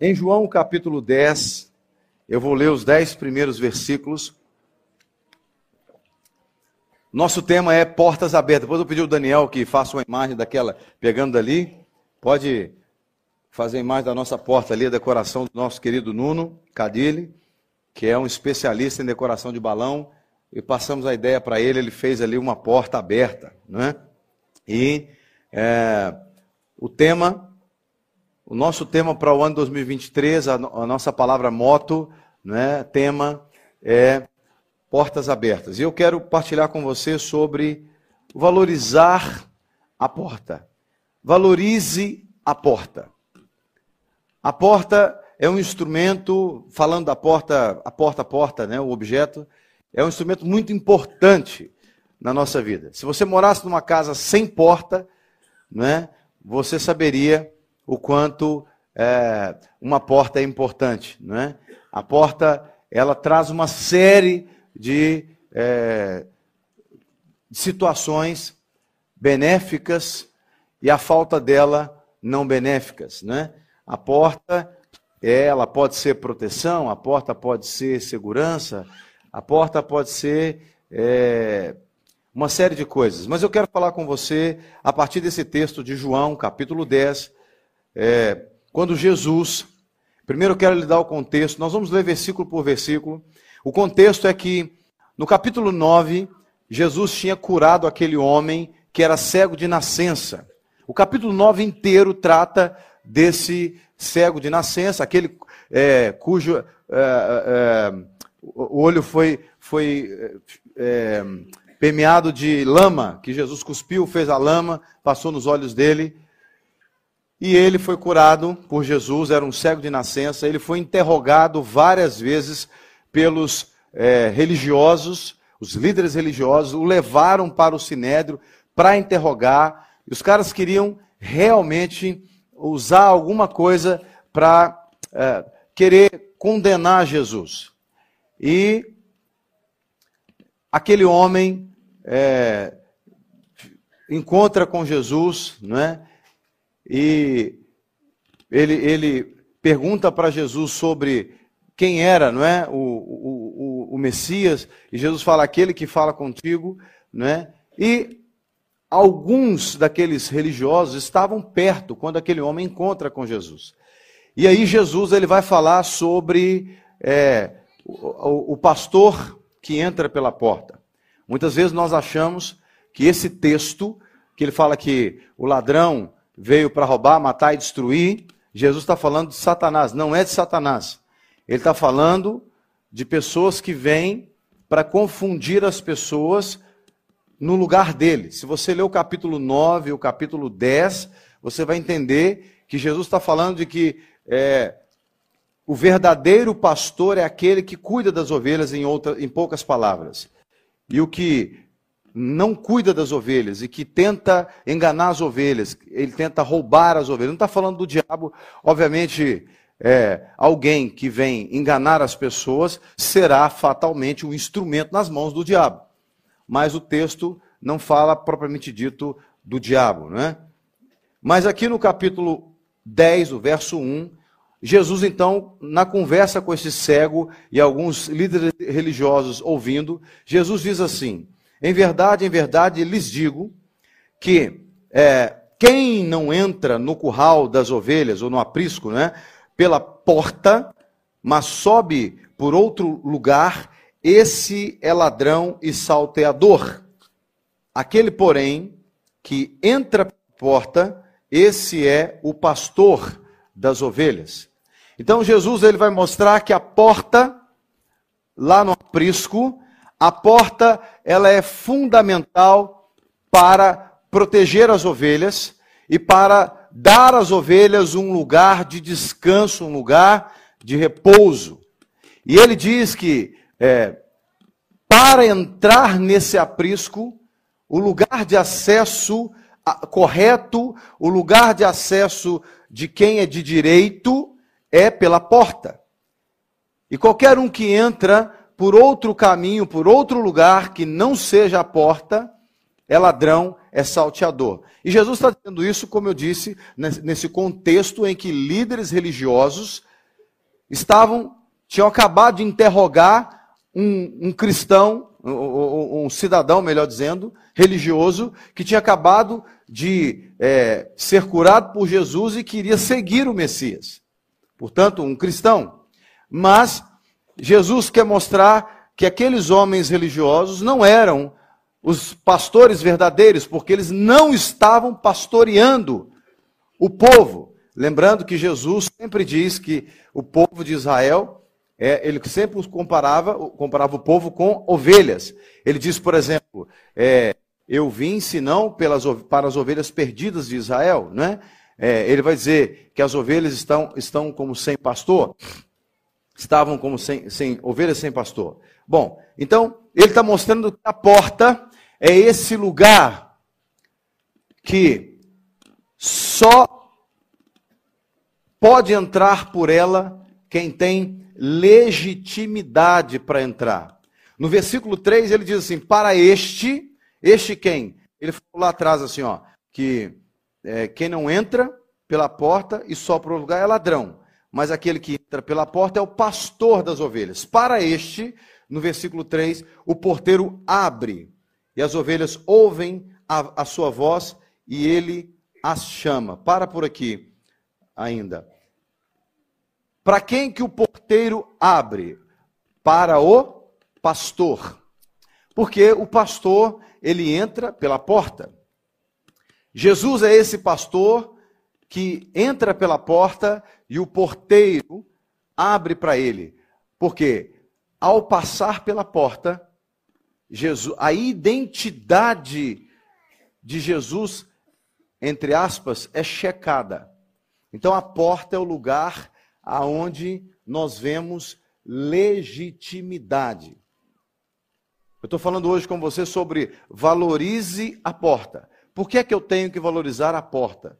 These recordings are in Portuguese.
Em João capítulo 10, eu vou ler os dez primeiros versículos. Nosso tema é portas abertas. Depois eu pedi ao Daniel que faça uma imagem daquela, pegando dali. Pode fazer a imagem da nossa porta ali, a decoração do nosso querido Nuno Cadilli, que é um especialista em decoração de balão. E passamos a ideia para ele, ele fez ali uma porta aberta. Né? E é, o tema o nosso tema para o ano 2023, a, a nossa palavra moto, né, tema é portas abertas. E eu quero partilhar com você sobre valorizar a porta. Valorize a porta. A porta é um instrumento, falando da porta, a porta a porta, né, o objeto, é um instrumento muito importante na nossa vida. Se você morasse numa casa sem porta, né, você saberia o quanto é, uma porta é importante. Não é? A porta ela traz uma série de é, situações benéficas e a falta dela não benéficas. Né? A porta ela pode ser proteção, a porta pode ser segurança, a porta pode ser é, uma série de coisas. Mas eu quero falar com você a partir desse texto de João, capítulo 10, é, quando Jesus. Primeiro eu quero lhe dar o contexto, nós vamos ler versículo por versículo. O contexto é que, no capítulo 9, Jesus tinha curado aquele homem que era cego de nascença. O capítulo 9 inteiro trata desse cego de nascença, aquele é, cujo é, é, o olho foi, foi é, permeado de lama, que Jesus cuspiu, fez a lama, passou nos olhos dele. E ele foi curado por Jesus, era um cego de nascença. Ele foi interrogado várias vezes pelos é, religiosos, os líderes religiosos, o levaram para o sinédrio para interrogar. E os caras queriam realmente usar alguma coisa para é, querer condenar Jesus. E aquele homem é, encontra com Jesus, não é? E ele, ele pergunta para Jesus sobre quem era, não é, o, o, o, o Messias, e Jesus fala aquele que fala contigo, não é? E alguns daqueles religiosos estavam perto quando aquele homem encontra com Jesus. E aí Jesus ele vai falar sobre é, o, o, pastor que entra pela porta. Muitas vezes nós achamos que esse texto, que ele fala que o ladrão veio para roubar, matar e destruir. Jesus está falando de Satanás, não é de Satanás. Ele está falando de pessoas que vêm para confundir as pessoas no lugar dele. Se você ler o capítulo 9 e o capítulo 10, você vai entender que Jesus está falando de que é, o verdadeiro pastor é aquele que cuida das ovelhas, em, outra, em poucas palavras. E o que não cuida das ovelhas e que tenta enganar as ovelhas, ele tenta roubar as ovelhas. Não está falando do diabo, obviamente, é, alguém que vem enganar as pessoas será fatalmente um instrumento nas mãos do diabo. Mas o texto não fala propriamente dito do diabo, não é? Mas aqui no capítulo 10, o verso 1, Jesus então, na conversa com esse cego e alguns líderes religiosos ouvindo, Jesus diz assim: em verdade, em verdade, lhes digo que é, quem não entra no curral das ovelhas, ou no aprisco, né, pela porta, mas sobe por outro lugar, esse é ladrão e salteador. Aquele, porém, que entra pela porta, esse é o pastor das ovelhas. Então Jesus ele vai mostrar que a porta lá no aprisco a porta, ela é fundamental para proteger as ovelhas e para dar às ovelhas um lugar de descanso, um lugar de repouso. E ele diz que é, para entrar nesse aprisco, o lugar de acesso correto, o lugar de acesso de quem é de direito é pela porta. E qualquer um que entra por outro caminho, por outro lugar que não seja a porta, é ladrão, é salteador. E Jesus está dizendo isso, como eu disse, nesse contexto em que líderes religiosos estavam, tinham acabado de interrogar um, um cristão, um, um, cidadão, melhor dizendo, religioso, que tinha acabado de é, ser curado por Jesus e queria seguir o Messias. Portanto, um cristão. Mas Jesus quer mostrar que aqueles homens religiosos não eram os pastores verdadeiros, porque eles não estavam pastoreando o povo. Lembrando que Jesus sempre diz que o povo de Israel, é, ele sempre comparava, comparava o povo com ovelhas. Ele diz, por exemplo, é, eu vim senão pelas, para as ovelhas perdidas de Israel, né? É, ele vai dizer que as ovelhas estão, estão como sem pastor, estavam como sem, sem ovelhas sem pastor. Bom, então ele está mostrando que a porta é esse lugar que só pode entrar por ela quem tem legitimidade para entrar. No versículo 3 ele diz assim: Para este, este quem? Ele falou lá atrás assim, ó, que é, quem não entra pela porta e só para o lugar é ladrão. Mas aquele que entra pela porta é o pastor das ovelhas. Para este, no versículo 3, o porteiro abre e as ovelhas ouvem a, a sua voz e ele as chama. Para por aqui ainda. Para quem que o porteiro abre? Para o pastor. Porque o pastor, ele entra pela porta. Jesus é esse pastor que entra pela porta e o porteiro abre para ele. Porque ao passar pela porta, Jesus, a identidade de Jesus, entre aspas, é checada. Então a porta é o lugar aonde nós vemos legitimidade. Eu estou falando hoje com você sobre valorize a porta. Por que é que eu tenho que valorizar a porta?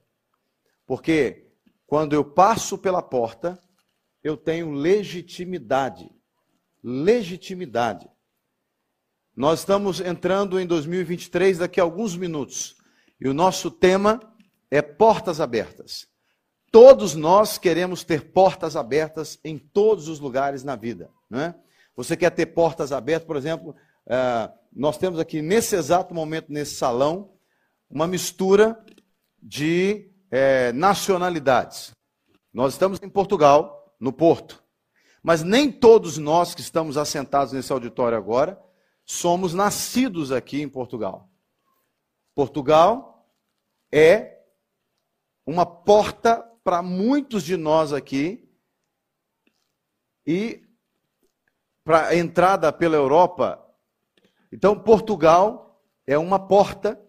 Porque quando eu passo pela porta, eu tenho legitimidade. Legitimidade. Nós estamos entrando em 2023 daqui a alguns minutos. E o nosso tema é portas abertas. Todos nós queremos ter portas abertas em todos os lugares na vida. Não é? Você quer ter portas abertas, por exemplo, uh, nós temos aqui nesse exato momento, nesse salão, uma mistura de eh, nacionalidades. Nós estamos em Portugal, no Porto. Mas nem todos nós que estamos assentados nesse auditório agora somos nascidos aqui em Portugal. Portugal é uma porta para muitos de nós aqui e para a entrada pela Europa. Então, Portugal é uma porta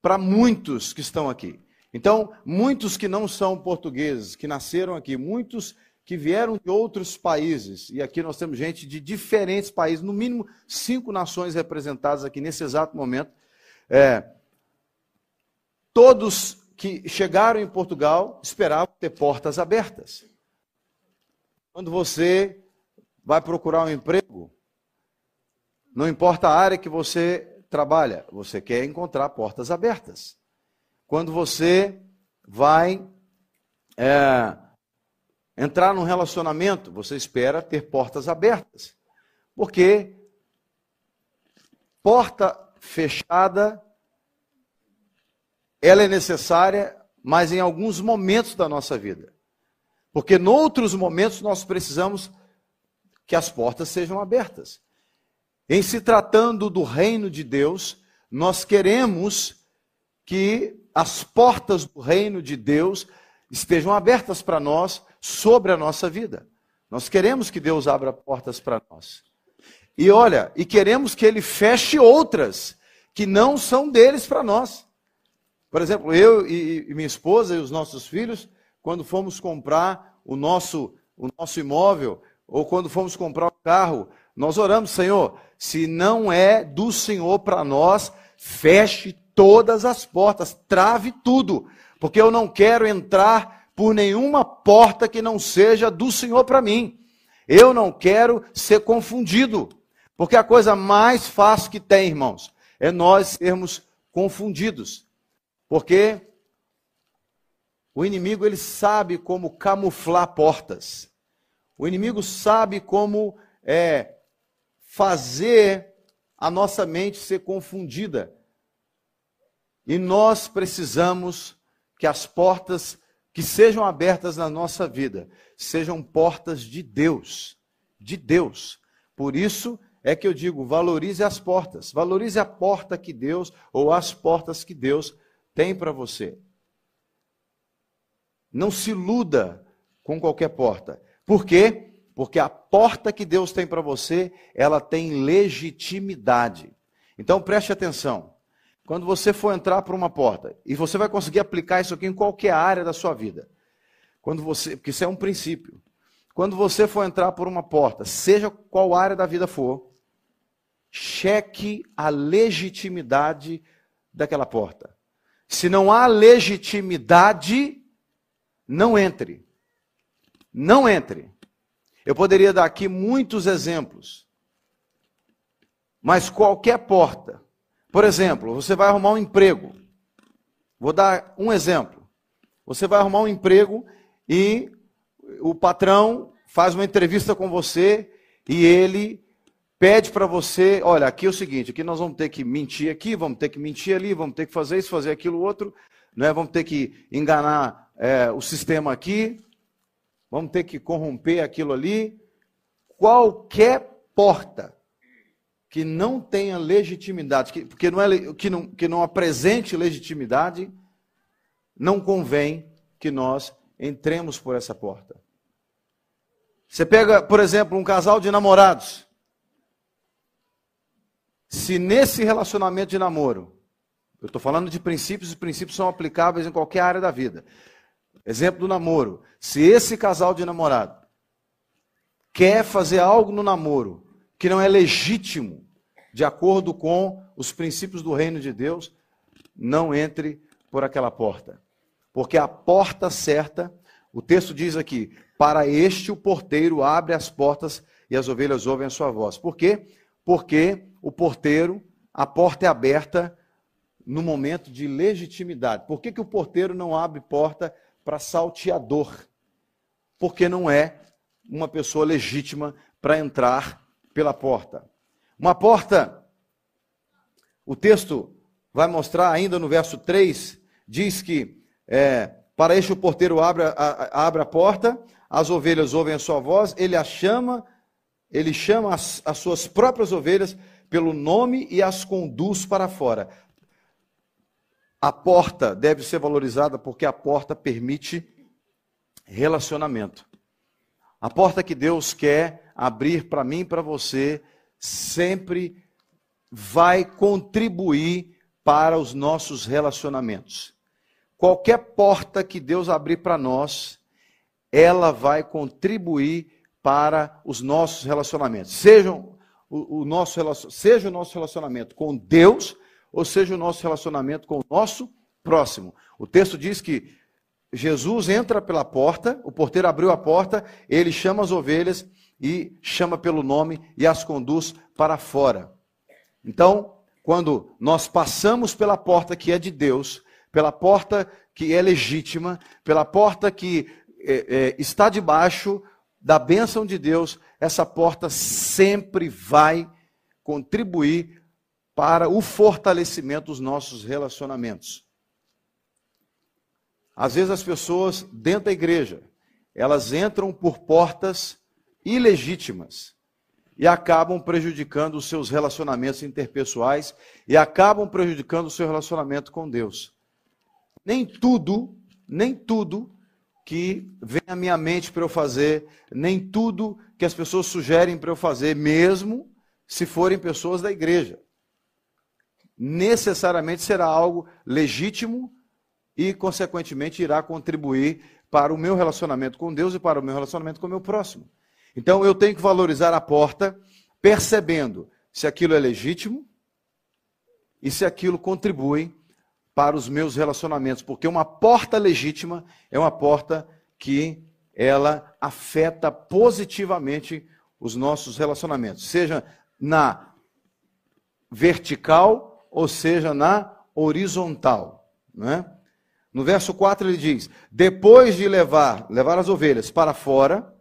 para muitos que estão aqui. Então, muitos que não são portugueses, que nasceram aqui, muitos que vieram de outros países, e aqui nós temos gente de diferentes países, no mínimo cinco nações representadas aqui nesse exato momento. É, todos que chegaram em Portugal esperavam ter portas abertas. Quando você vai procurar um emprego, não importa a área que você trabalha, você quer encontrar portas abertas. Quando você vai é, entrar num relacionamento, você espera ter portas abertas. Porque porta fechada ela é necessária, mas em alguns momentos da nossa vida. Porque noutros momentos nós precisamos que as portas sejam abertas. Em se tratando do reino de Deus, nós queremos que as portas do reino de Deus estejam abertas para nós sobre a nossa vida. Nós queremos que Deus abra portas para nós. E olha, e queremos que ele feche outras que não são deles para nós. Por exemplo, eu e, minha esposa e os nossos filhos, quando fomos comprar o nosso, o nosso imóvel, ou quando fomos comprar um carro, nós oramos, Senhor, se não é do Senhor para nós, feche todas as portas, trave tudo, porque eu não quero entrar por nenhuma porta que não seja do Senhor para mim. Eu não quero ser confundido, porque a coisa mais fácil que tem, irmãos, é nós sermos confundidos. Porque o inimigo ele sabe como camuflar portas. O inimigo sabe como é, fazer a nossa mente ser confundida. E nós precisamos que as portas que sejam abertas na nossa vida sejam portas de Deus, de Deus. Por isso é que eu digo, valorize as portas, valorize a porta que Deus ou as portas que Deus tem para você. Não se iluda com qualquer porta. Por quê? Porque a porta que Deus tem para você, ela tem legitimidade. Então preste atenção. Quando você for entrar por uma porta, e você vai conseguir aplicar isso aqui em qualquer área da sua vida. Quando você, porque isso é um princípio. Quando você for entrar por uma porta, seja qual área da vida for, cheque a legitimidade daquela porta. Se não há legitimidade, não entre. Não entre. Eu poderia dar aqui muitos exemplos. Mas qualquer porta. Por exemplo, você vai arrumar um emprego. Vou dar um exemplo. Você vai arrumar um emprego e o patrão faz uma entrevista com você e ele pede para você, olha, aqui é o seguinte, aqui nós vamos ter que mentir aqui, vamos ter que mentir ali, vamos ter que fazer isso, fazer aquilo outro, né? vamos ter que enganar é, o sistema aqui, vamos ter que corromper aquilo ali. Qualquer porta que não tenha legitimidade, que, que, não é, que, não, que não apresente legitimidade, não convém que nós entremos por essa porta. Você pega, por exemplo, um casal de namorados. Se nesse relacionamento de namoro, eu estou falando de princípios, e princípios são aplicáveis em qualquer área da vida. Exemplo do namoro. Se esse casal de namorado quer fazer algo no namoro que não é legítimo, de acordo com os princípios do reino de Deus, não entre por aquela porta. Porque a porta certa, o texto diz aqui, para este o porteiro abre as portas e as ovelhas ouvem a sua voz. Por quê? Porque o porteiro, a porta é aberta no momento de legitimidade. Por que, que o porteiro não abre porta para salteador? Porque não é uma pessoa legítima para entrar pela porta. Uma porta, o texto vai mostrar ainda no verso 3, diz que é, para este o porteiro abre a, abre a porta, as ovelhas ouvem a sua voz, ele a chama, ele chama as, as suas próprias ovelhas pelo nome e as conduz para fora. A porta deve ser valorizada porque a porta permite relacionamento. A porta que Deus quer abrir para mim e para você sempre vai contribuir para os nossos relacionamentos. Qualquer porta que Deus abrir para nós, ela vai contribuir para os nossos relacionamentos. Sejam o, o nosso, seja o nosso relacionamento com Deus, ou seja o nosso relacionamento com o nosso próximo. O texto diz que Jesus entra pela porta, o porteiro abriu a porta, ele chama as ovelhas e chama pelo nome e as conduz para fora. Então, quando nós passamos pela porta que é de Deus, pela porta que é legítima, pela porta que é, é, está debaixo da bênção de Deus, essa porta sempre vai contribuir para o fortalecimento dos nossos relacionamentos. Às vezes as pessoas dentro da igreja, elas entram por portas ilegítimas e acabam prejudicando os seus relacionamentos interpessoais e acabam prejudicando o seu relacionamento com Deus. Nem tudo, nem tudo que vem à minha mente para eu fazer, nem tudo que as pessoas sugerem para eu fazer, mesmo se forem pessoas da igreja. Necessariamente será algo legítimo e, consequentemente, irá contribuir para o meu relacionamento com Deus e para o meu relacionamento com o meu próximo. Então, eu tenho que valorizar a porta, percebendo se aquilo é legítimo e se aquilo contribui para os meus relacionamentos, porque uma porta legítima é uma porta que ela afeta positivamente os nossos relacionamentos, seja na vertical ou seja na horizontal, né? No verso 4 ele diz: "Depois de levar, levar as ovelhas para fora,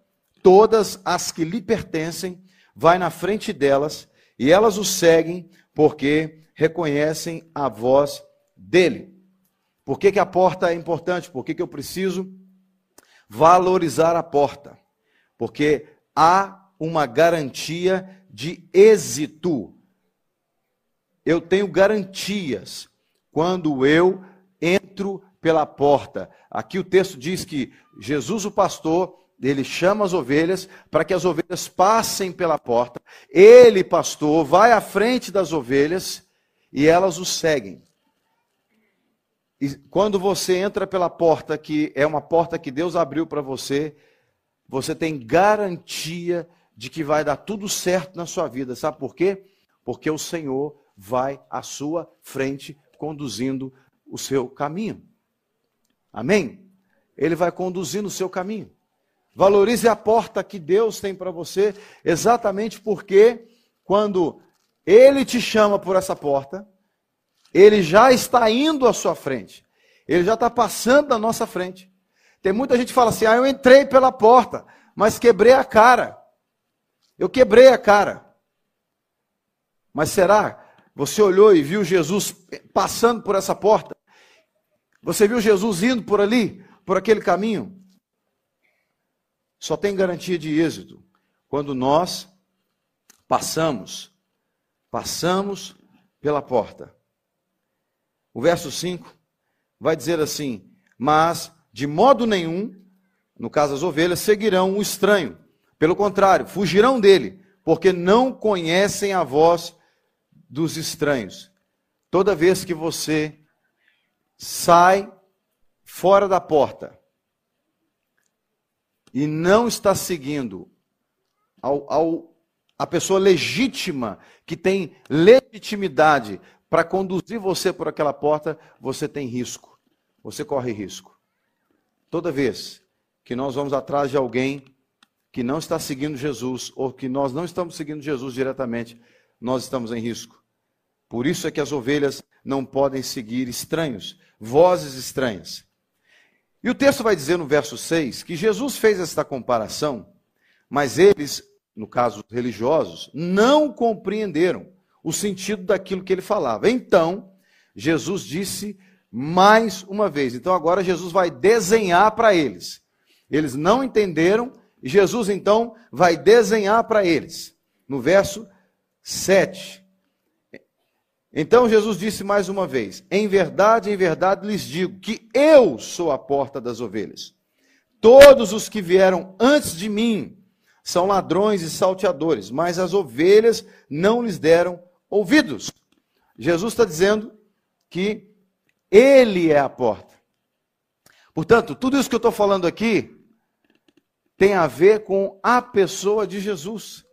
todas as que lhe pertencem, vai na frente delas, e elas o seguem, porque reconhecem a voz dele. Por que, que a porta é importante? Por que, que eu preciso valorizar a porta? Porque há uma garantia de êxito. Eu tenho garantias quando eu entro pela porta. Aqui o texto diz que Jesus, o pastor, ele chama as ovelhas para que as ovelhas passem pela porta. Ele, pastor, vai à frente das ovelhas e elas o seguem. E quando você entra pela porta, que é uma porta que Deus abriu para você, você tem garantia de que vai dar tudo certo na sua vida. Sabe por quê? Porque o Senhor vai à sua frente conduzindo o seu caminho. Amém? Ele vai conduzindo o seu caminho. Valorize a porta que Deus tem para você, exatamente porque quando Ele te chama por essa porta, Ele já está indo à sua frente. Ele já está passando na nossa frente. Tem muita gente que fala assim: ah, eu entrei pela porta, mas quebrei a cara. Eu quebrei a cara. Mas será? Você olhou e viu Jesus passando por essa porta? Você viu Jesus indo por ali, por aquele caminho? Só tem garantia de êxito quando nós passamos, passamos pela porta. O verso 5 vai dizer assim: Mas de modo nenhum, no caso as ovelhas, seguirão o estranho. Pelo contrário, fugirão dele, porque não conhecem a voz dos estranhos. Toda vez que você sai fora da porta, e não está seguindo ao, ao, a pessoa legítima, que tem legitimidade para conduzir você por aquela porta, você tem risco. Você corre risco. Toda vez que nós vamos atrás de alguém que não está seguindo Jesus, ou que nós não estamos seguindo Jesus diretamente, nós estamos em risco. Por isso é que as ovelhas não podem seguir estranhos, vozes estranhas. E o texto vai dizer no verso 6 que Jesus fez esta comparação, mas eles, no caso religiosos, não compreenderam o sentido daquilo que ele falava. Então, Jesus disse mais uma vez. Então, agora Jesus vai desenhar para eles. Eles não entenderam, e Jesus então vai desenhar para eles. No verso 7. Então Jesus disse mais uma vez: Em verdade, em verdade lhes digo que eu sou a porta das ovelhas. Todos os que vieram antes de mim são ladrões e salteadores, mas as ovelhas não lhes deram ouvidos. Jesus está dizendo que Ele é a porta. Portanto, tudo isso que eu estou falando aqui tem a ver com a pessoa de Jesus.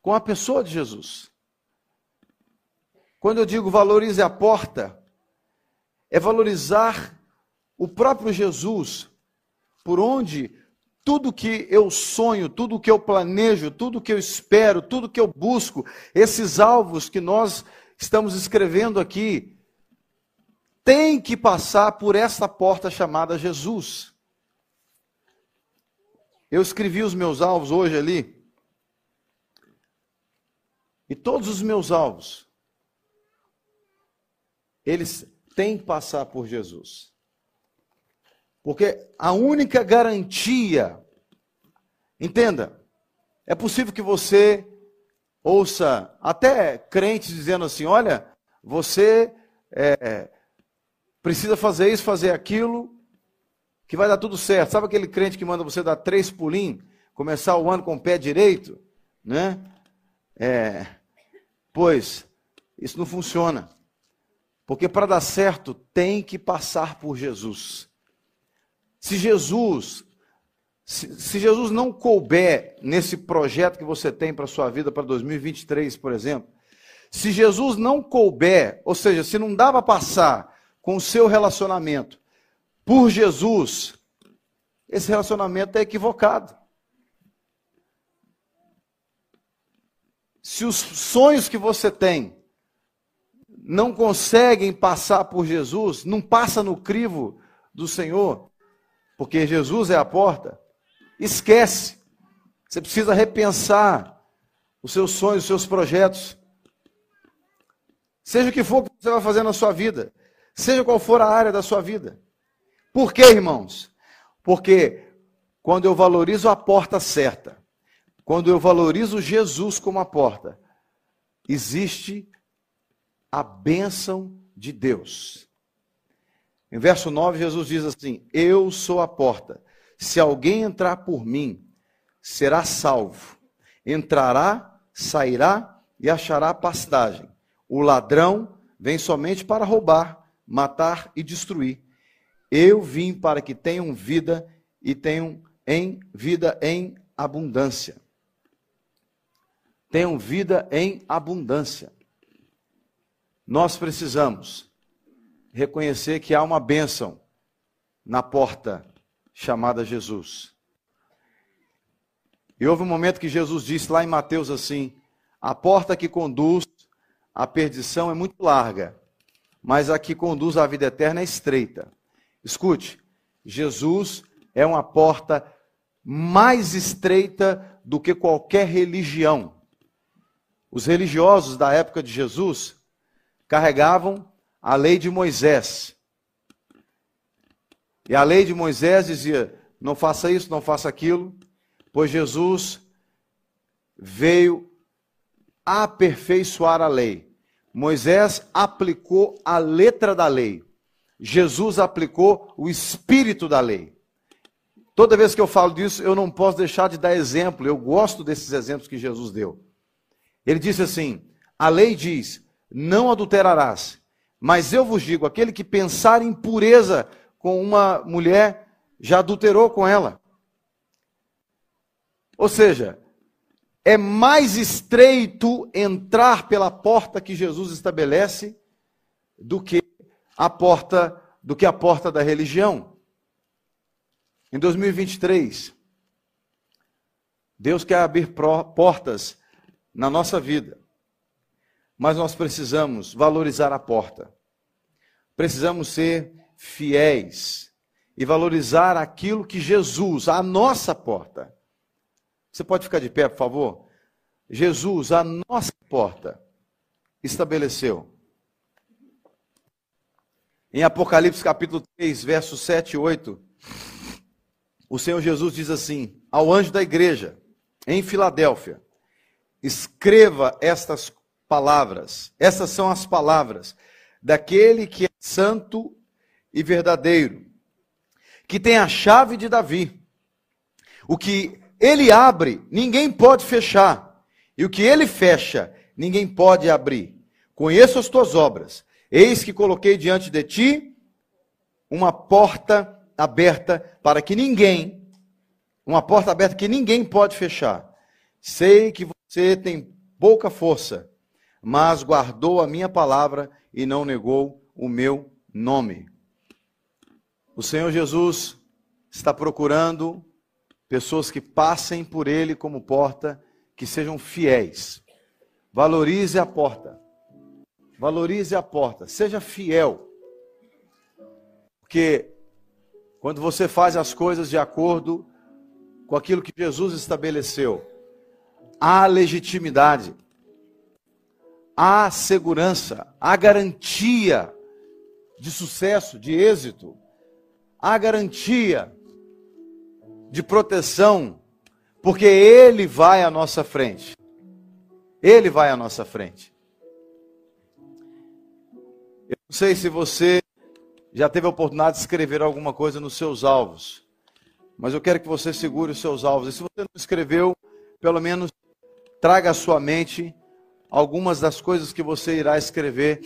Com a pessoa de Jesus. Quando eu digo valorize a porta, é valorizar o próprio Jesus, por onde tudo que eu sonho, tudo que eu planejo, tudo que eu espero, tudo que eu busco, esses alvos que nós estamos escrevendo aqui, tem que passar por essa porta chamada Jesus. Eu escrevi os meus alvos hoje ali, e todos os meus alvos eles têm que passar por Jesus. Porque a única garantia, entenda, é possível que você ouça até crentes dizendo assim: olha, você é, precisa fazer isso, fazer aquilo, que vai dar tudo certo. Sabe aquele crente que manda você dar três pulinhos, começar o ano com o pé direito? Né? É, pois, isso não funciona. Porque para dar certo tem que passar por Jesus. Se Jesus, se, se, Jesus não couber nesse projeto que você tem para sua vida para 2023, por exemplo, se Jesus não couber, ou seja, se não dá para passar com o seu relacionamento por Jesus, esse relacionamento é equivocado. Se os sonhos que você tem não conseguem passar por Jesus, não passa no crivo do Senhor, porque Jesus é a porta, esquece. Você precisa repensar os seus sonhos, os seus projetos. Seja o que for que você vai fazer na sua vida, seja qual for a área da sua vida. Por quê, irmãos? Porque quando eu valorizo a porta certa, quando eu valorizo Jesus como a porta, existe a bênção de Deus. Em verso 9, Jesus diz assim: Eu sou a porta. Se alguém entrar por mim, será salvo. Entrará, sairá e achará pastagem. O ladrão vem somente para roubar, matar e destruir. Eu vim para que tenham vida e tenham em vida em abundância. Tenham vida em abundância. Nós precisamos reconhecer que há uma bênção na porta chamada Jesus. E houve um momento que Jesus disse lá em Mateus assim: a porta que conduz à perdição é muito larga, mas a que conduz à vida eterna é estreita. Escute, Jesus é uma porta mais estreita do que qualquer religião. Os religiosos da época de Jesus carregavam a lei de Moisés. E a lei de Moisés dizia: não faça isso, não faça aquilo, pois Jesus veio aperfeiçoar a lei. Moisés aplicou a letra da lei. Jesus aplicou o espírito da lei. Toda vez que eu falo disso, eu não posso deixar de dar exemplo. Eu gosto desses exemplos que Jesus deu. Ele disse assim: a lei diz: não adulterarás. Mas eu vos digo: aquele que pensar em pureza com uma mulher, já adulterou com ela. Ou seja, é mais estreito entrar pela porta que Jesus estabelece do que a porta do que a porta da religião. Em 2023, Deus quer abrir portas na nossa vida. Mas nós precisamos valorizar a porta. Precisamos ser fiéis e valorizar aquilo que Jesus, a nossa porta. Você pode ficar de pé, por favor? Jesus, a nossa porta, estabeleceu. Em Apocalipse capítulo 3, versos 7 e 8, o Senhor Jesus diz assim: ao anjo da igreja em Filadélfia: escreva estas palavras. Essas são as palavras daquele que é santo e verdadeiro, que tem a chave de Davi. O que ele abre, ninguém pode fechar, e o que ele fecha, ninguém pode abrir. Conheço as tuas obras Eis que coloquei diante de ti uma porta aberta para que ninguém, uma porta aberta que ninguém pode fechar. Sei que você tem pouca força, mas guardou a minha palavra e não negou o meu nome. O Senhor Jesus está procurando pessoas que passem por Ele como porta, que sejam fiéis. Valorize a porta. Valorize a porta, seja fiel. Porque quando você faz as coisas de acordo com aquilo que Jesus estabeleceu, há legitimidade, há segurança, há garantia de sucesso, de êxito, há garantia de proteção, porque Ele vai à nossa frente. Ele vai à nossa frente. Eu não sei se você já teve a oportunidade de escrever alguma coisa nos seus alvos, mas eu quero que você segure os seus alvos. E se você não escreveu, pelo menos traga à sua mente algumas das coisas que você irá escrever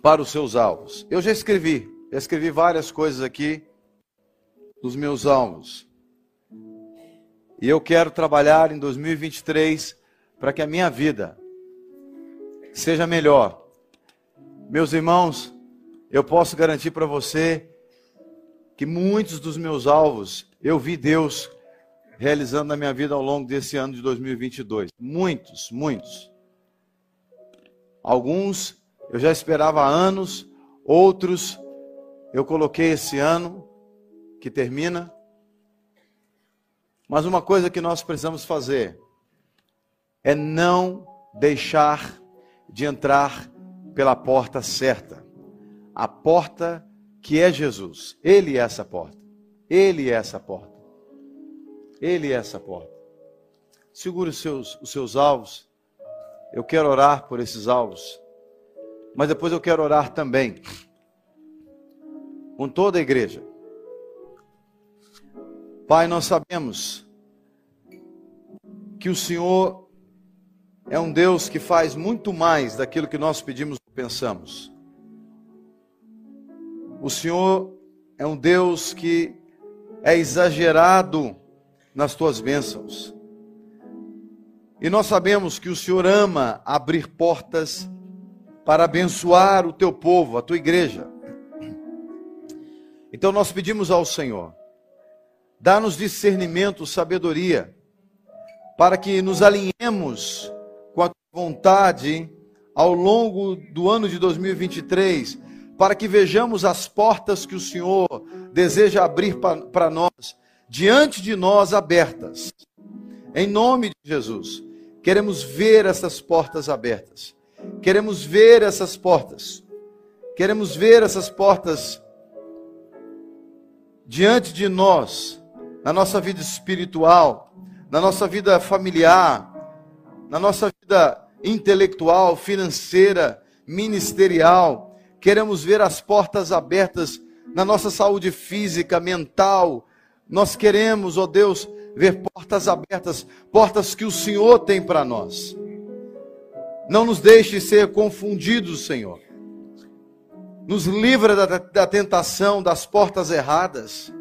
para os seus alvos. Eu já escrevi, já escrevi várias coisas aqui dos meus alvos. E eu quero trabalhar em 2023 para que a minha vida seja melhor meus irmãos, eu posso garantir para você que muitos dos meus alvos eu vi Deus realizando na minha vida ao longo desse ano de 2022. Muitos, muitos. Alguns eu já esperava há anos, outros eu coloquei esse ano que termina. Mas uma coisa que nós precisamos fazer é não deixar de entrar pela porta certa. A porta que é Jesus. Ele é essa porta. Ele é essa porta. Ele é essa porta. Segure os seus, os seus alvos. Eu quero orar por esses alvos. Mas depois eu quero orar também com toda a igreja. Pai, nós sabemos que o Senhor é um Deus que faz muito mais daquilo que nós pedimos ou pensamos. O Senhor é um Deus que é exagerado nas tuas bênçãos. E nós sabemos que o Senhor ama abrir portas para abençoar o teu povo, a tua igreja. Então nós pedimos ao Senhor, dá-nos discernimento, sabedoria, para que nos alinhemos com a tua vontade ao longo do ano de 2023, para que vejamos as portas que o Senhor deseja abrir para nós, diante de nós abertas. Em nome de Jesus, queremos ver essas portas abertas. Queremos ver essas portas. Queremos ver essas portas diante de nós, na nossa vida espiritual, na nossa vida familiar, na nossa vida intelectual, financeira, ministerial. Queremos ver as portas abertas na nossa saúde física, mental. Nós queremos, ó oh Deus, ver portas abertas, portas que o Senhor tem para nós. Não nos deixe ser confundidos, Senhor. Nos livra da, da tentação, das portas erradas.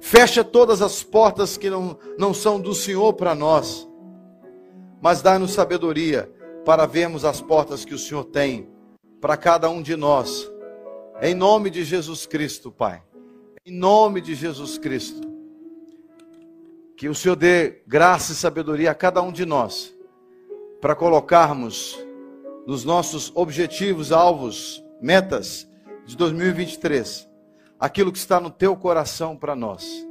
Fecha todas as portas que não, não são do Senhor para nós. Mas dá-nos sabedoria para vermos as portas que o Senhor tem para cada um de nós. Em nome de Jesus Cristo, Pai. Em nome de Jesus Cristo. Que o Senhor dê graça e sabedoria a cada um de nós para colocarmos nos nossos objetivos, alvos, metas de 2023 aquilo que está no teu coração para nós.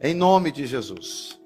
Em nome de Jesus.